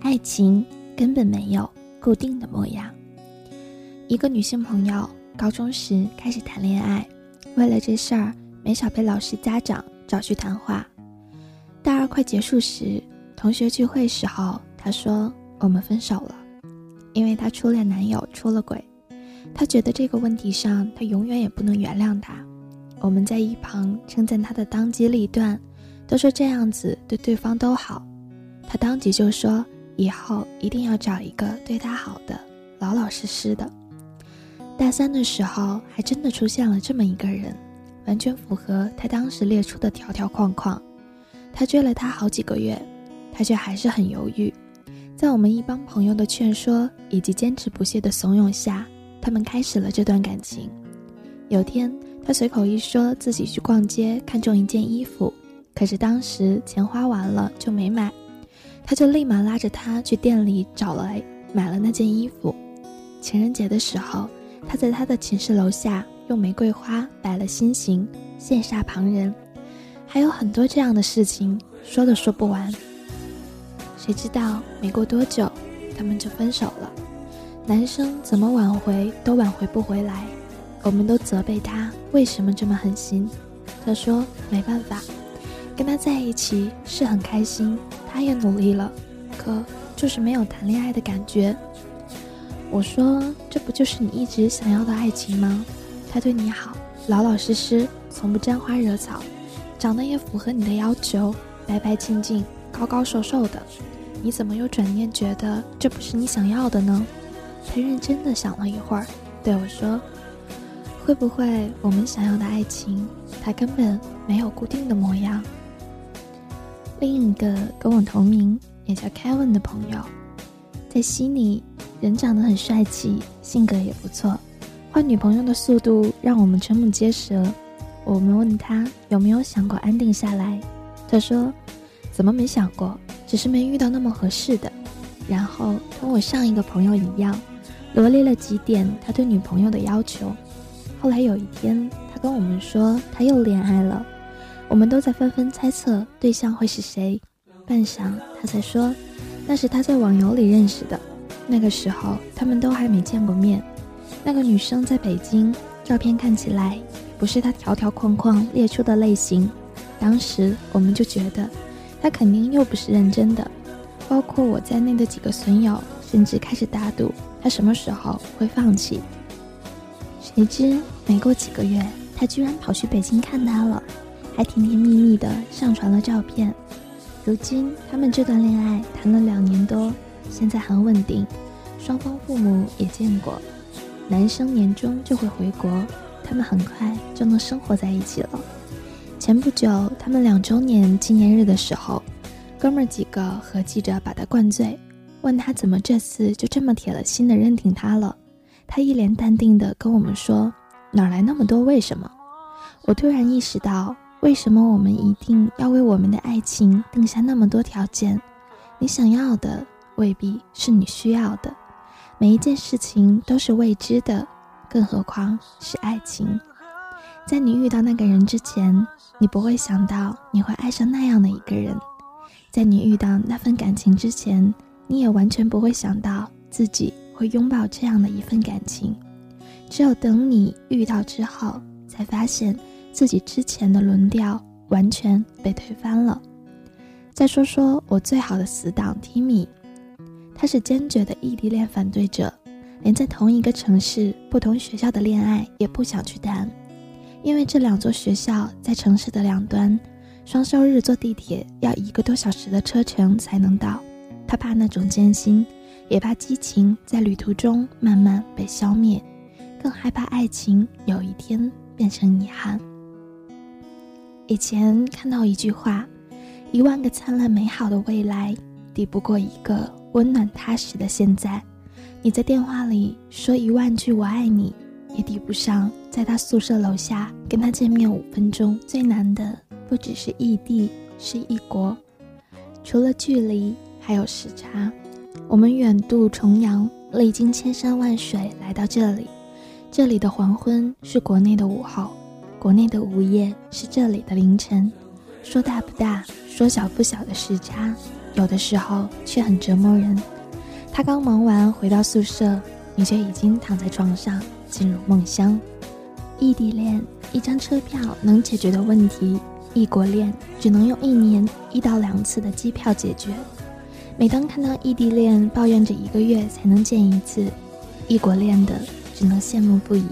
爱情根本没有固定的模样。一个女性朋友高中时开始谈恋爱，为了这事儿没少被老师、家长找去谈话。大二快结束时，同学聚会时候，她说：“我们分手了，因为她初恋男友出了轨。她觉得这个问题上，她永远也不能原谅他。”我们在一旁称赞她的当机立断，都说这样子对对方都好。他当即就说：“以后一定要找一个对他好的，老老实实的。”大三的时候，还真的出现了这么一个人，完全符合他当时列出的条条框框。他追了她好几个月，他却还是很犹豫。在我们一帮朋友的劝说以及坚持不懈的怂恿下，他们开始了这段感情。有天。他随口一说自己去逛街，看中一件衣服，可是当时钱花完了就没买，他就立马拉着他去店里找了买了那件衣服。情人节的时候，他在他的寝室楼下用玫瑰花摆了心形，羡煞旁人。还有很多这样的事情，说都说不完。谁知道没过多久，他们就分手了。男生怎么挽回都挽回不回来。我们都责备他为什么这么狠心，他说没办法，跟他在一起是很开心，他也努力了，可就是没有谈恋爱的感觉。我说这不就是你一直想要的爱情吗？他对你好，老老实实，从不沾花惹草，长得也符合你的要求，白白净净，高高瘦瘦的，你怎么又转念觉得这不是你想要的呢？他认真的想了一会儿，对我说。会不会我们想要的爱情，它根本没有固定的模样？另一个跟我同名也叫 Kevin 的朋友，在悉尼，人长得很帅气，性格也不错，换女朋友的速度让我们瞠目结舌。我们问他有没有想过安定下来，他说：“怎么没想过？只是没遇到那么合适的。”然后跟我上一个朋友一样，罗列了几点他对女朋友的要求。后来有一天，他跟我们说他又恋爱了，我们都在纷纷猜测对象会是谁。半晌，他才说，那是他在网游里认识的。那个时候他们都还没见过面。那个女生在北京，照片看起来不是他条条框框列出的类型。当时我们就觉得，他肯定又不是认真的。包括我在内的几个损友，甚至开始打赌他什么时候会放弃。谁知没过几个月，他居然跑去北京看他了，还甜甜蜜蜜的上传了照片。如今他们这段恋爱谈了两年多，现在很稳定，双方父母也见过。男生年终就会回国，他们很快就能生活在一起了。前不久他们两周年纪念日的时候，哥们儿几个合计着把他灌醉，问他怎么这次就这么铁了心的认定他了。他一脸淡定的跟我们说：“哪来那么多为什么？”我突然意识到，为什么我们一定要为我们的爱情定下那么多条件？你想要的未必是你需要的，每一件事情都是未知的，更何况是爱情。在你遇到那个人之前，你不会想到你会爱上那样的一个人；在你遇到那份感情之前，你也完全不会想到自己。会拥抱这样的一份感情，只有等你遇到之后，才发现自己之前的轮调完全被推翻了。再说说我最好的死党 Timmy，他是坚决的异地恋反对者，连在同一个城市不同学校的恋爱也不想去谈，因为这两座学校在城市的两端，双休日坐地铁要一个多小时的车程才能到，他怕那种艰辛。也怕激情在旅途中慢慢被消灭，更害怕爱情有一天变成遗憾。以前看到一句话：“一万个灿烂美好的未来，抵不过一个温暖踏实的现在。”你在电话里说一万句“我爱你”，也抵不上在他宿舍楼下跟他见面五分钟。最难的不只是异地，是异国，除了距离，还有时差。我们远渡重洋，历经千山万水来到这里。这里的黄昏是国内的午后，国内的午夜是这里的凌晨。说大不大，说小不小的时差，有的时候却很折磨人。他刚忙完回到宿舍，你却已经躺在床上进入梦乡。异地恋，一张车票能解决的问题；异国恋，只能用一年一到两次的机票解决。每当看到异地恋抱怨着一个月才能见一次，异国恋的只能羡慕不已。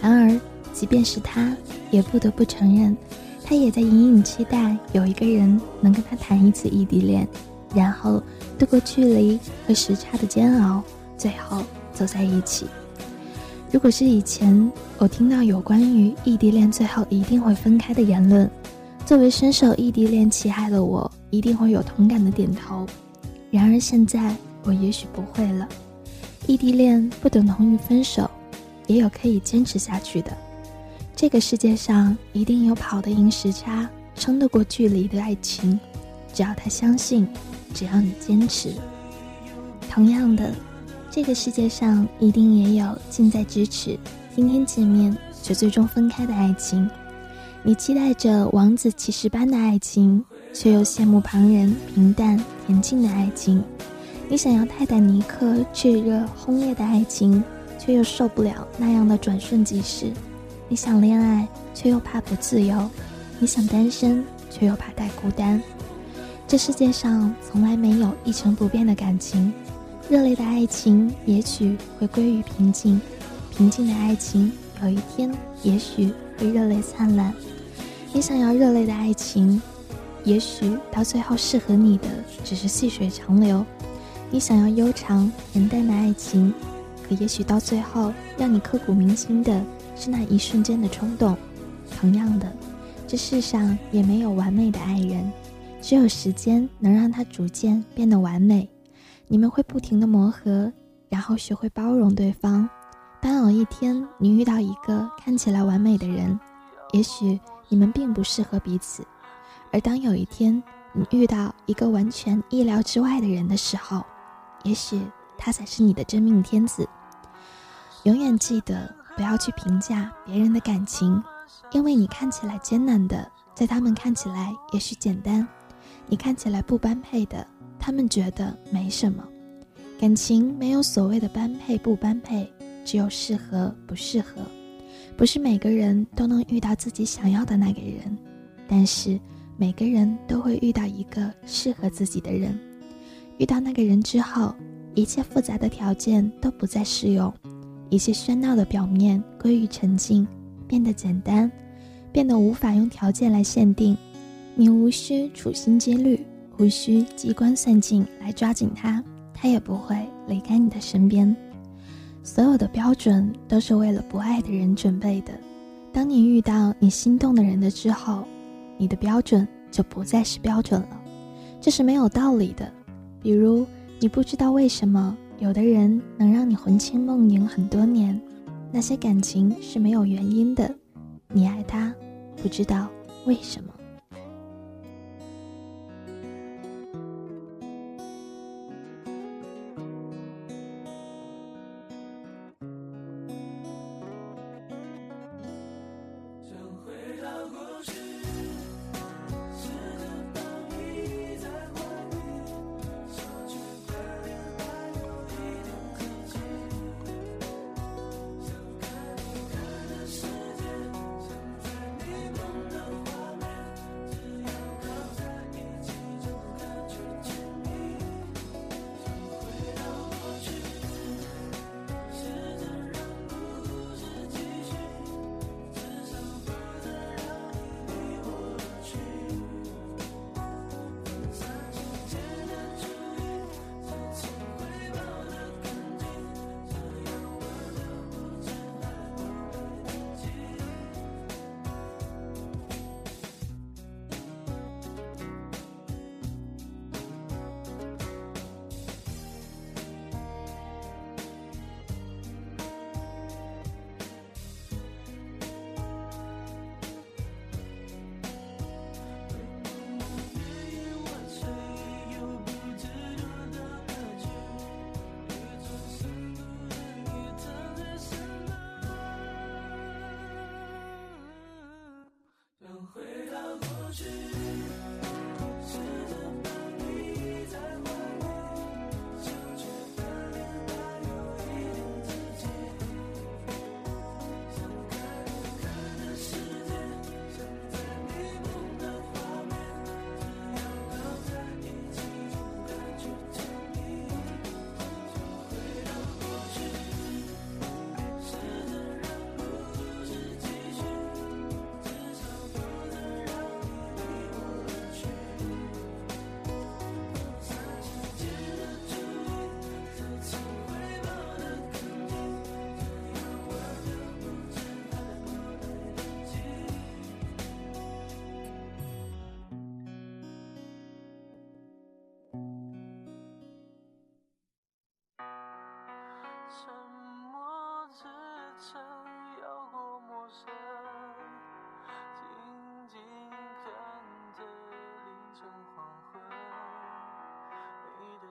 然而，即便是他，也不得不承认，他也在隐隐期待有一个人能跟他谈一次异地恋，然后度过距离和时差的煎熬，最后走在一起。如果是以前，我听到有关于异地恋最后一定会分开的言论。作为深受异地恋其害的我，一定会有同感的点头。然而现在，我也许不会了。异地恋不等同于分手，也有可以坚持下去的。这个世界上一定有跑得赢时差、撑得过距离的爱情。只要他相信，只要你坚持。同样的，这个世界上一定也有近在咫尺、天天见面却最终分开的爱情。你期待着王子骑士般的爱情，却又羡慕旁人平淡恬静的爱情；你想要泰坦尼克炽热轰烈的爱情，却又受不了那样的转瞬即逝；你想恋爱，却又怕不自由；你想单身，却又怕太孤单。这世界上从来没有一成不变的感情，热烈的爱情也许会归于平静，平静的爱情有一天也许会热泪灿烂。你想要热烈的爱情，也许到最后适合你的只是细水长流；你想要悠长恬淡的爱情，可也许到最后让你刻骨铭心的是那一瞬间的冲动。同样的，这世上也没有完美的爱人，只有时间能让他逐渐变得完美。你们会不停的磨合，然后学会包容对方。当有一天你遇到一个看起来完美的人，也许。你们并不适合彼此，而当有一天你遇到一个完全意料之外的人的时候，也许他才是你的真命天子。永远记得不要去评价别人的感情，因为你看起来艰难的，在他们看起来也许简单；你看起来不般配的，他们觉得没什么。感情没有所谓的般配不般配，只有适合不适合。不是每个人都能遇到自己想要的那个人，但是每个人都会遇到一个适合自己的人。遇到那个人之后，一切复杂的条件都不再适用，一些喧闹的表面归于沉静，变得简单，变得无法用条件来限定。你无需处心积虑，无需机关算尽来抓紧他，他也不会离开你的身边。所有的标准都是为了不爱的人准备的。当你遇到你心动的人的之后，你的标准就不再是标准了，这是没有道理的。比如，你不知道为什么有的人能让你魂牵梦萦很多年，那些感情是没有原因的。你爱他，不知道为什么。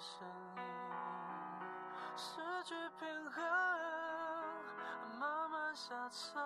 声。音，失去平衡，慢慢下沉，